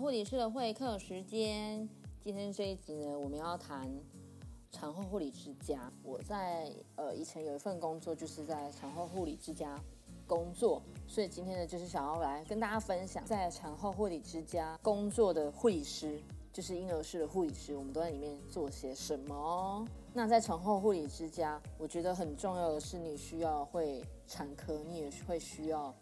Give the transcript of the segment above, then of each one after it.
护理师的会客时间。今天这一集呢，我们要谈产后护理之家。我在呃以前有一份工作，就是在产后护理之家工作，所以今天呢，就是想要来跟大家分享，在产后护理之家工作的护理师，就是婴儿室的护理师，我们都在里面做些什么。那在产后护理之家，我觉得很重要的是，你需要会产科，你也会需要。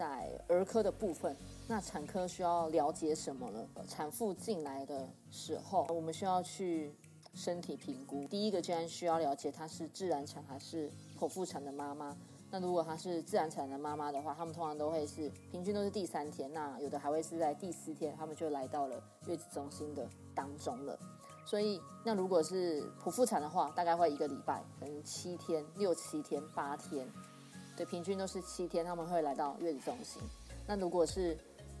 在儿科的部分，那产科需要了解什么呢？产妇进来的时候，我们需要去身体评估。第一个，既然需要了解她是自然产还是剖腹产的妈妈。那如果她是自然产的妈妈的话，他们通常都会是平均都是第三天，那有的还会是在第四天，他们就来到了月子中心的当中了。所以，那如果是剖腹产的话，大概会一个礼拜，可能七天、六七天、八天。对，平均都是七天，他们会来到月子中心。那如果是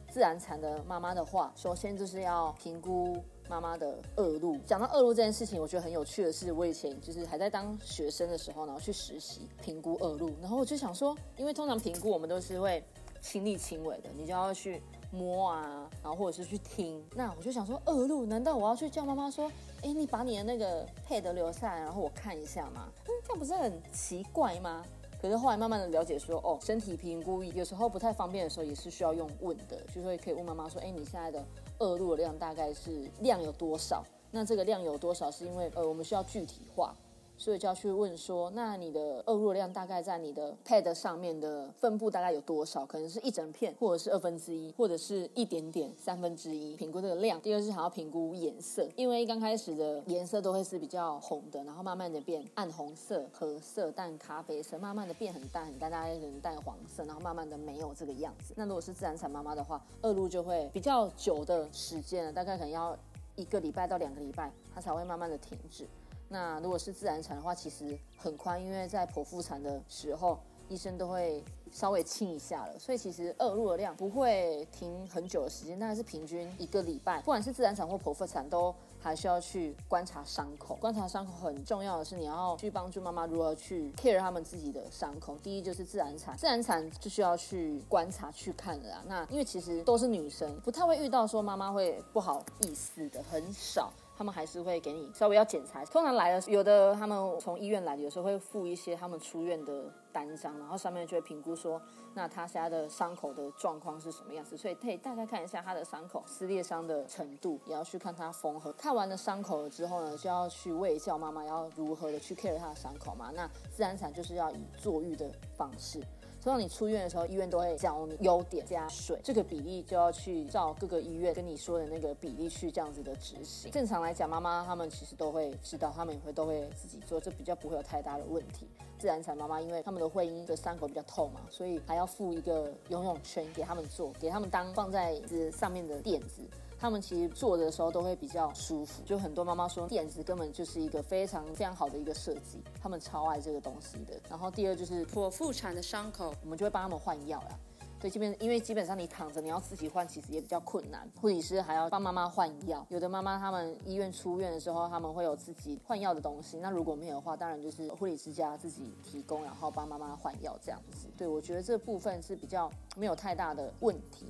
自然产的妈妈的话，首先就是要评估妈妈的恶露。讲到恶露这件事情，我觉得很有趣的是，我以前就是还在当学生的时候，然后去实习评估恶露，然后我就想说，因为通常评估我们都是会亲力亲为的，你就要去摸啊，然后或者是去听。那我就想说，恶露，难道我要去叫妈妈说，哎，你把你的那个配的留下来，然后我看一下吗？嗯，这样不是很奇怪吗？可是后来慢慢的了解说，哦，身体评估有时候不太方便的时候，也是需要用问的，就说可以问妈妈说，哎，你现在的恶露的量大概是量有多少？那这个量有多少，是因为呃，我们需要具体化。所以就要去问说，那你的恶露量大概在你的 pad 上面的分布大概有多少？可能是一整片，或者是二分之一，或者是一点点三分之一。评估这个量。第二是还要评估颜色，因为刚开始的颜色都会是比较红的，然后慢慢的变暗红色、褐色、淡咖啡色，慢慢的变很淡很淡，大概可能淡黄色，然后慢慢的没有这个样子。那如果是自然产妈妈的话，恶露就会比较久的时间，大概可能要一个礼拜到两个礼拜，它才会慢慢的停止。那如果是自然产的话，其实很宽，因为在剖腹产的时候，医生都会稍微清一下了，所以其实恶露的量不会停很久的时间，大概是平均一个礼拜。不管是自然产或剖腹产，都还需要去观察伤口。观察伤口很重要的是，你要去帮助妈妈如何去 care 他们自己的伤口。第一就是自然产，自然产就需要去观察去看了啊。那因为其实都是女生，不太会遇到说妈妈会不好意思的，很少。他们还是会给你稍微要检查，通常来了有的他们从医院来，有时候会付一些他们出院的单张，然后上面就会评估说，那他现在的伤口的状况是什么样子，所以可以大概看一下他的伤口撕裂伤的程度，也要去看他缝合。看完了伤口了之后呢，就要去喂教妈妈要如何的去 care 他的伤口嘛。那自然产就是要以坐浴的方式。通常你出院的时候，医院都会教你优点加水，这个比例就要去照各个医院跟你说的那个比例去这样子的执行。正常来讲，妈妈他们其实都会知道，他们也会都会自己做，这比较不会有太大的问题。自然产妈妈，因为他们的会阴的伤口比较透嘛，所以还要附一个游泳圈给他们做，给他们当放在这上面的垫子。他们其实坐的时候都会比较舒服，就很多妈妈说垫子根本就是一个非常非常好的一个设计，他们超爱这个东西的。然后第二就是剖腹产的伤口，我们就会帮他们换药啦。对，这边因为基本上你躺着，你要自己换，其实也比较困难。护理师还要帮妈妈换药，有的妈妈他们医院出院的时候，他们会有自己换药的东西。那如果没有的话，当然就是护理之家自己提供，然后帮妈妈换药这样子。对我觉得这部分是比较没有太大的问题。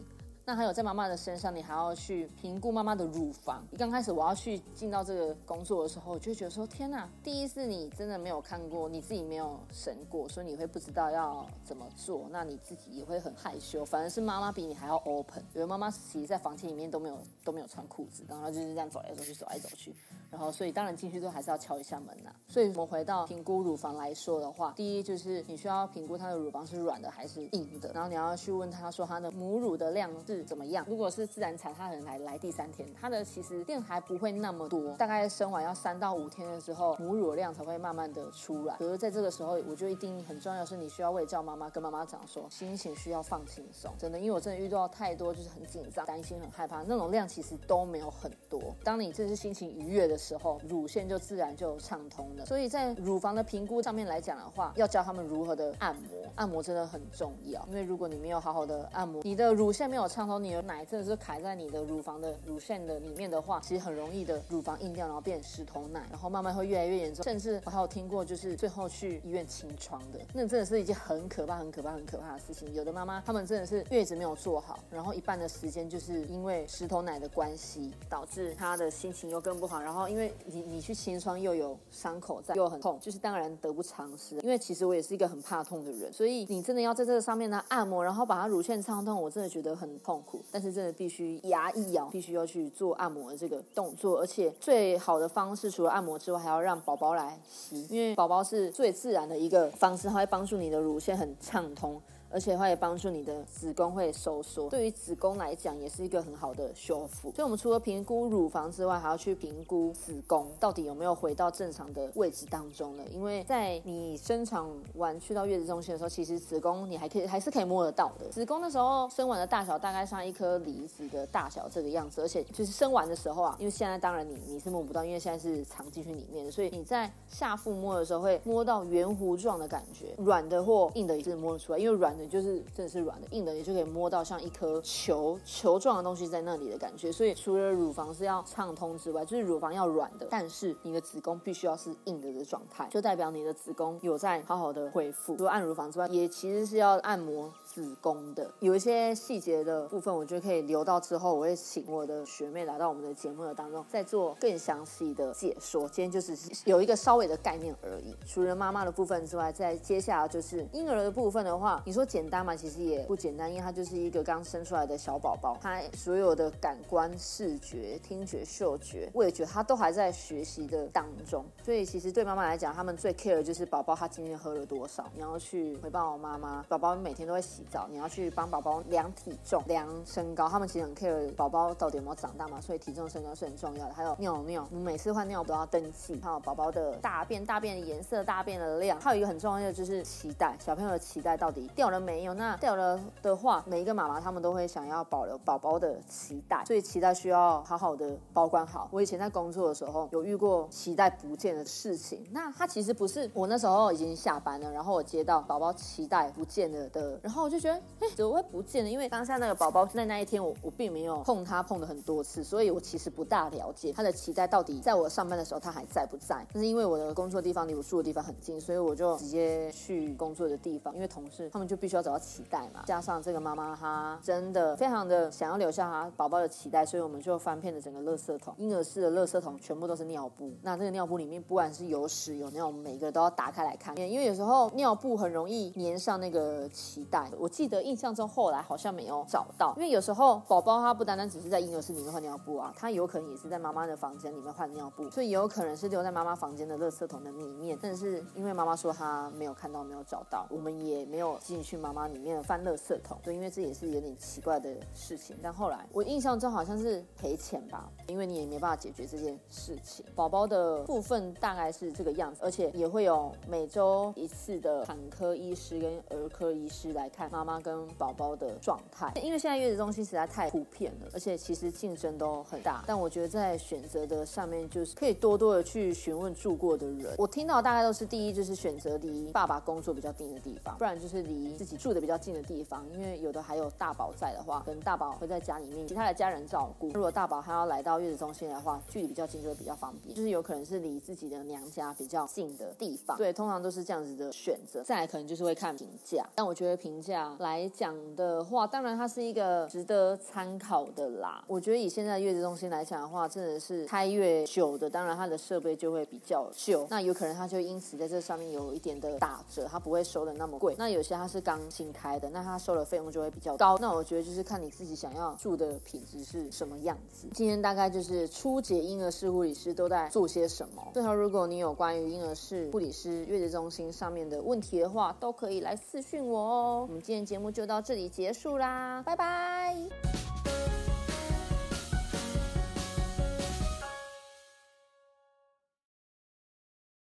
那还有在妈妈的身上，你还要去评估妈妈的乳房。一刚开始我要去进到这个工作的时候，我就觉得说天哪，第一次你真的没有看过，你自己没有生过，所以你会不知道要怎么做，那你自己也会很害羞。反而是妈妈比你还要 open。有的妈妈其实在房间里面都没有都没有穿裤子，然后就是这样走来走去，走来走去。然后所以当然进去之后还是要敲一下门呐。所以我们回到评估乳房来说的话，第一就是你需要评估她的乳房是软的还是硬的，然后你要去问她说她的母乳的量是。怎么样？如果是自然产，她可能来来第三天，她的其实量还不会那么多，大概生完要三到五天的时候，母乳量才会慢慢的出来。可是在这个时候，我觉得一定很重要是，你需要喂教妈妈跟妈妈讲说，心情需要放轻松，真的，因为我真的遇到太多就是很紧张、担心、很害怕那种量，其实都没有很多。当你这是心情愉悦的时候，乳腺就自然就畅通了。所以在乳房的评估上面来讲的话，要教他们如何的按摩，按摩真的很重要。因为如果你没有好好的按摩，你的乳腺没有畅通，你的奶真的是卡在你的乳房的乳腺的里面的话，其实很容易的乳房硬掉，然后变石头奶，然后慢慢会越来越严重。甚至我还有听过，就是最后去医院清创的，那真的是一件很可怕、很可怕、很可怕的事情。有的妈妈她们真的是月子没有做好，然后一半的时间就是因为石头奶的关系，导致她的心情又更不好。然后因为你你去清创又有伤口在，又很痛，就是当然得不偿失。因为其实我也是一个很怕痛的人，所以你真的要在这个上面呢按摩，然后把它乳腺畅通，我真的觉得很痛苦。但是真的必须牙一咬，必须要去做按摩的这个动作，而且最好的方式除了按摩之外，还要让宝宝来吸，因为宝宝是最自然的一个方式，它会帮助你的乳腺很畅通。而且它也帮助你的子宫会收缩，对于子宫来讲也是一个很好的修复。所以，我们除了评估乳房之外，还要去评估子宫到底有没有回到正常的位置当中了。因为在你生产完去到月子中心的时候，其实子宫你还可以还是可以摸得到的。子宫的时候生完的大小大概像一颗梨子的大小这个样子，而且就是生完的时候啊，因为现在当然你你是摸不到，因为现在是藏进去里面的，所以你在下腹摸的时候会摸到圆弧状的感觉，软的或硬的也是摸得出来，因为软。就是真的是软的，硬的你就可以摸到像一颗球球状的东西在那里的感觉。所以除了乳房是要畅通之外，就是乳房要软的，但是你的子宫必须要是硬的的状态，就代表你的子宫有在好好的恢复。除了按乳房之外，也其实是要按摩子宫的。有一些细节的部分，我觉得可以留到之后，我会请我的学妹来到我们的节目的当中，再做更详细的解说。今天就是有一个稍微的概念而已。除了妈妈的部分之外，在接下来就是婴儿的部分的话，你说。简单嘛，其实也不简单，因为它就是一个刚生出来的小宝宝，他所有的感官、视觉、听觉、嗅觉、味觉，他都还在学习的当中。所以其实对妈妈来讲，他们最 care 的就是宝宝他今天喝了多少。你要去回报妈妈，宝宝每天都会洗澡，你要去帮宝宝量体重、量身高。他们其实很 care 宝宝到底有没有长大嘛，所以体重、身高是很重要的。还有尿尿，我们每次换尿都要登记，还有宝宝的大便、大便的颜色、大便的量。还有一个很重要的就是脐带，小朋友的脐带到底掉了。没有，那掉了的话，每一个妈妈她们都会想要保留宝宝的脐带，所以脐带需要好好的保管好。我以前在工作的时候有遇过脐带不见的事情，那它其实不是我那时候已经下班了，然后我接到宝宝脐带不见了的，然后就觉得，哎，怎么会不见呢？因为当下那个宝宝在那一天我我并没有碰他碰了很多次，所以我其实不大了解他的脐带到底在我上班的时候他还在不在。但是因为我的工作地方离我住的地方很近，所以我就直接去工作的地方，因为同事他们就必须。要找到脐带嘛？加上这个妈妈她真的非常的想要留下她宝宝的脐带，所以我们就翻遍了整个垃圾桶，婴儿室的垃圾桶全部都是尿布。那这个尿布里面不管是有屎有尿，每个都要打开来看，因为有时候尿布很容易粘上那个脐带。我记得印象中后来好像没有找到，因为有时候宝宝他不单单只是在婴儿室里面换尿布啊，他有可能也是在妈妈的房间里面换尿布，所以也有可能是留在妈妈房间的垃圾桶的里面。但是因为妈妈说她没有看到，没有找到，我们也没有进去。妈妈里面翻垃圾桶，就因为这也是有点奇怪的事情。但后来我印象中好像是赔钱吧，因为你也没办法解决这件事情。宝宝的部分大概是这个样子，而且也会有每周一次的产科医师跟儿科医师来看妈妈跟宝宝的状态。因为现在月子中心实在太普遍了，而且其实竞争都很大。但我觉得在选择的上面，就是可以多多的去询问住过的人。我听到大概都是第一就是选择离爸爸工作比较近的地方，不然就是离自己。住的比较近的地方，因为有的还有大宝在的话，可能大宝会在家里面，其他的家人照顾。如果大宝还要来到月子中心的话，距离比较近就会比较方便，就是有可能是离自己的娘家比较近的地方。对，通常都是这样子的选择。再来可能就是会看评价，但我觉得评价来讲的话，当然它是一个值得参考的啦。我觉得以现在月子中心来讲的话，真的是开越久的，当然它的设备就会比较旧，那有可能它就因此在这上面有一点的打折，它不会收的那么贵。那有些它是刚新开的，那它收的费用就会比较高。那我觉得就是看你自己想要住的品质是什么样子。今天大概就是初级婴儿室护理师都在做些什么。最后，如果你有关于婴儿室护理师月子中心上面的问题的话，都可以来私讯我哦。我们今天节目就到这里结束啦，拜拜。